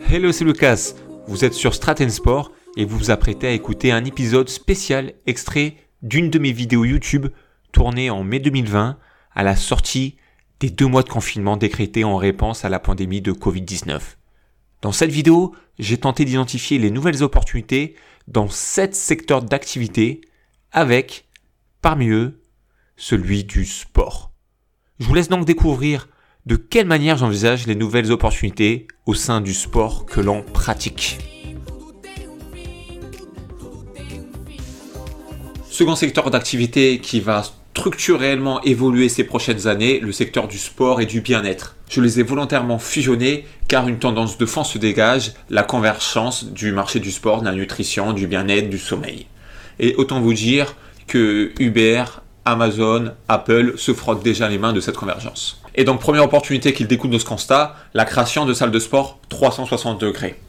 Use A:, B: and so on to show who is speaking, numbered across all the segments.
A: Hello, c'est Lucas. Vous êtes sur Strat Sport et vous vous apprêtez à écouter un épisode spécial extrait d'une de mes vidéos YouTube tournée en mai 2020 à la sortie des deux mois de confinement décrétés en réponse à la pandémie de Covid-19. Dans cette vidéo, j'ai tenté d'identifier les nouvelles opportunités dans sept secteurs d'activité avec, parmi eux, celui du sport. Je vous laisse donc découvrir de quelle manière j'envisage les nouvelles opportunités au sein du sport que l'on pratique. Second secteur d'activité qui va structurellement évoluer ces prochaines années, le secteur du sport et du bien-être. Je les ai volontairement fusionnés car une tendance de fond se dégage, la convergence du marché du sport, de la nutrition, du bien-être, du sommeil. Et autant vous dire que Uber, Amazon, Apple se frottent déjà les mains de cette convergence. Et donc première opportunité qu'il découle de ce constat, la création de salles de sport 360 degrés.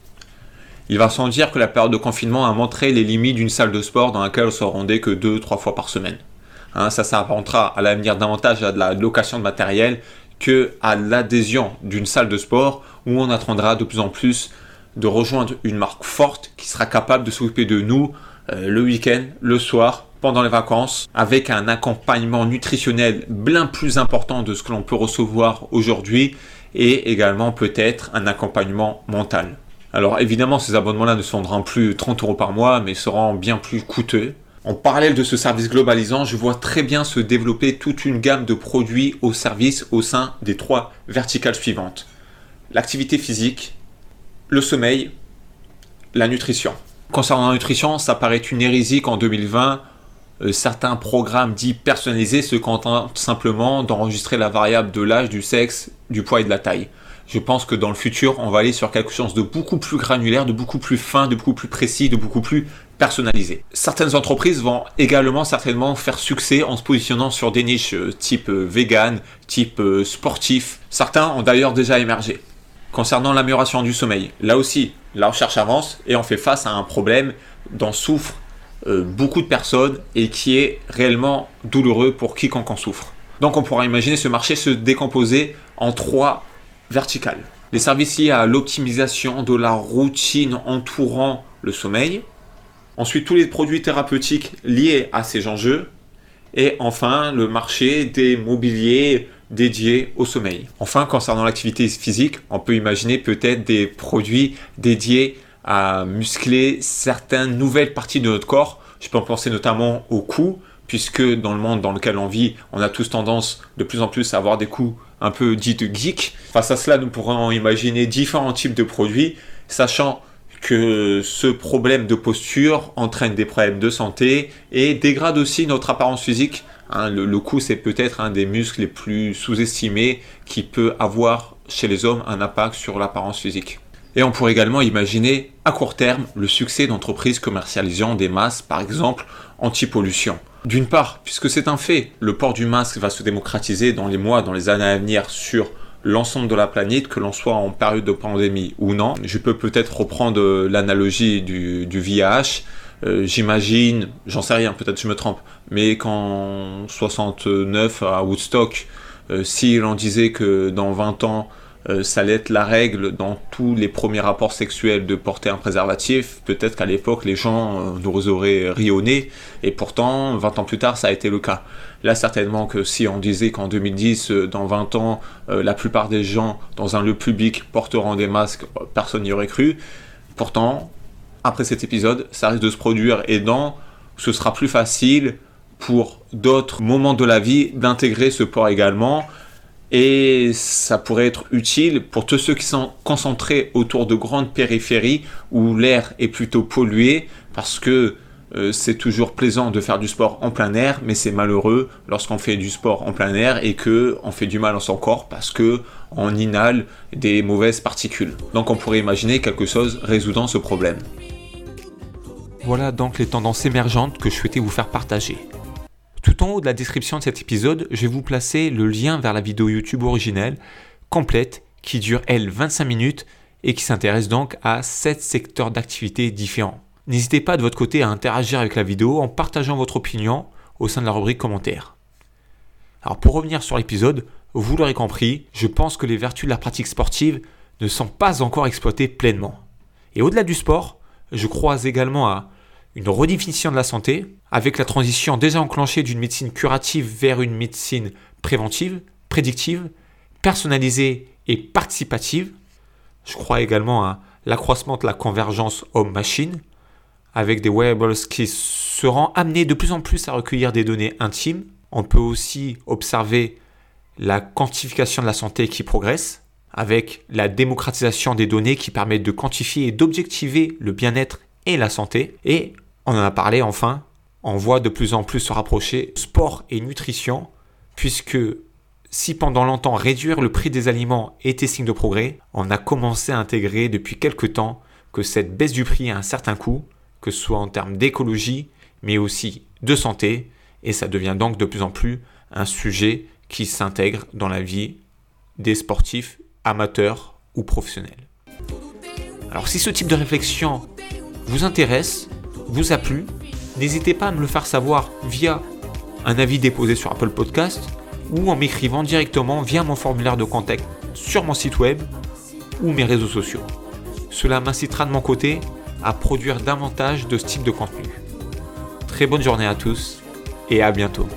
A: Il va sans dire que la période de confinement a montré les limites d'une salle de sport dans laquelle on se rendait que 2-3 fois par semaine. Hein, ça s'apparentera à l'avenir davantage à de la location de matériel que à l'adhésion d'une salle de sport où on attendra de plus en plus de rejoindre une marque forte qui sera capable de s'occuper de nous euh, le week-end, le soir, pendant les vacances, avec un accompagnement nutritionnel bien plus important de ce que l'on peut recevoir aujourd'hui et également peut-être un accompagnement mental. Alors évidemment, ces abonnements-là ne seront plus 30 euros par mois, mais seront bien plus coûteux. En parallèle de ce service globalisant, je vois très bien se développer toute une gamme de produits au service au sein des trois verticales suivantes. L'activité physique, le sommeil, la nutrition. Concernant la nutrition, ça paraît une hérésie qu'en 2020, euh, certains programmes dits personnalisés se contentent simplement d'enregistrer la variable de l'âge, du sexe, du poids et de la taille je pense que dans le futur, on va aller sur quelque chose de beaucoup plus granulaire, de beaucoup plus fin, de beaucoup plus précis, de beaucoup plus personnalisé. Certaines entreprises vont également certainement faire succès en se positionnant sur des niches euh, type euh, vegan, type sportif. Certains ont d'ailleurs déjà émergé. Concernant l'amélioration du sommeil, là aussi, la recherche avance et on fait face à un problème dont souffrent beaucoup de personnes et qui est réellement douloureux pour quiconque en souffre. Donc on pourra imaginer ce marché se décomposer en trois verticale. Les services liés à l'optimisation de la routine entourant le sommeil. Ensuite, tous les produits thérapeutiques liés à ces enjeux. Et enfin, le marché des mobiliers dédiés au sommeil. Enfin, concernant l'activité physique, on peut imaginer peut-être des produits dédiés à muscler certaines nouvelles parties de notre corps. Je peux en penser notamment au cou, puisque dans le monde dans lequel on vit, on a tous tendance de plus en plus à avoir des coups un peu dits de geek. Face à cela, nous pourrons imaginer différents types de produits, sachant que ce problème de posture entraîne des problèmes de santé et dégrade aussi notre apparence physique. Hein, le, le cou, c'est peut-être un des muscles les plus sous-estimés qui peut avoir chez les hommes un impact sur l'apparence physique. Et on pourrait également imaginer à court terme le succès d'entreprises commercialisant des masques, par exemple anti-pollution. D'une part, puisque c'est un fait, le port du masque va se démocratiser dans les mois, dans les années à venir sur l'ensemble de la planète, que l'on soit en période de pandémie ou non. Je peux peut-être reprendre l'analogie du, du VIH. Euh, j'imagine, j'en sais rien, peut-être je me trompe, mais qu'en 69 à Woodstock, euh, si l'on disait que dans 20 ans, euh, ça allait être la règle dans tous les premiers rapports sexuels de porter un préservatif. Peut-être qu'à l'époque, les gens euh, nous auraient rionné, et pourtant, 20 ans plus tard, ça a été le cas. Là, certainement que si on disait qu'en 2010, euh, dans 20 ans, la plupart des gens dans un lieu public porteront des masques, personne n'y aurait cru. Pourtant, après cet épisode, ça risque de se produire, et dans, ce sera plus facile pour d'autres moments de la vie d'intégrer ce port également et ça pourrait être utile pour tous ceux qui sont concentrés autour de grandes périphéries où l'air est plutôt pollué parce que euh, c'est toujours plaisant de faire du sport en plein air, mais c'est malheureux lorsqu'on fait du sport en plein air et que on fait du mal à son corps parce que on inhale des mauvaises particules. Donc on pourrait imaginer quelque chose résoudant ce problème. Voilà donc les tendances émergentes que je souhaitais vous faire partager. Tout en haut de la description de cet épisode, je vais vous placer le lien vers la vidéo YouTube originelle, complète, qui dure elle 25 minutes et qui s'intéresse donc à 7 secteurs d'activité différents. N'hésitez pas de votre côté à interagir avec la vidéo en partageant votre opinion au sein de la rubrique commentaires. Alors pour revenir sur l'épisode, vous l'aurez compris, je pense que les vertus de la pratique sportive ne sont pas encore exploitées pleinement. Et au-delà du sport, je crois également à une redéfinition de la santé, avec la transition déjà enclenchée d'une médecine curative vers une médecine préventive, prédictive, personnalisée et participative. Je crois également à l'accroissement de la convergence homme-machine, avec des wearables qui seront amenés de plus en plus à recueillir des données intimes. On peut aussi observer la quantification de la santé qui progresse, avec la démocratisation des données qui permettent de quantifier et d'objectiver le bien-être et la santé. Et on en a parlé enfin, on voit de plus en plus se rapprocher sport et nutrition, puisque si pendant longtemps réduire le prix des aliments était signe de progrès, on a commencé à intégrer depuis quelques temps que cette baisse du prix a un certain coût, que ce soit en termes d'écologie, mais aussi de santé, et ça devient donc de plus en plus un sujet qui s'intègre dans la vie des sportifs amateurs ou professionnels. Alors si ce type de réflexion vous intéresse, vous a plu, n'hésitez pas à me le faire savoir via un avis déposé sur Apple Podcast ou en m'écrivant directement via mon formulaire de contact sur mon site web ou mes réseaux sociaux. Cela m'incitera de mon côté à produire davantage de ce type de contenu. Très bonne journée à tous et à bientôt.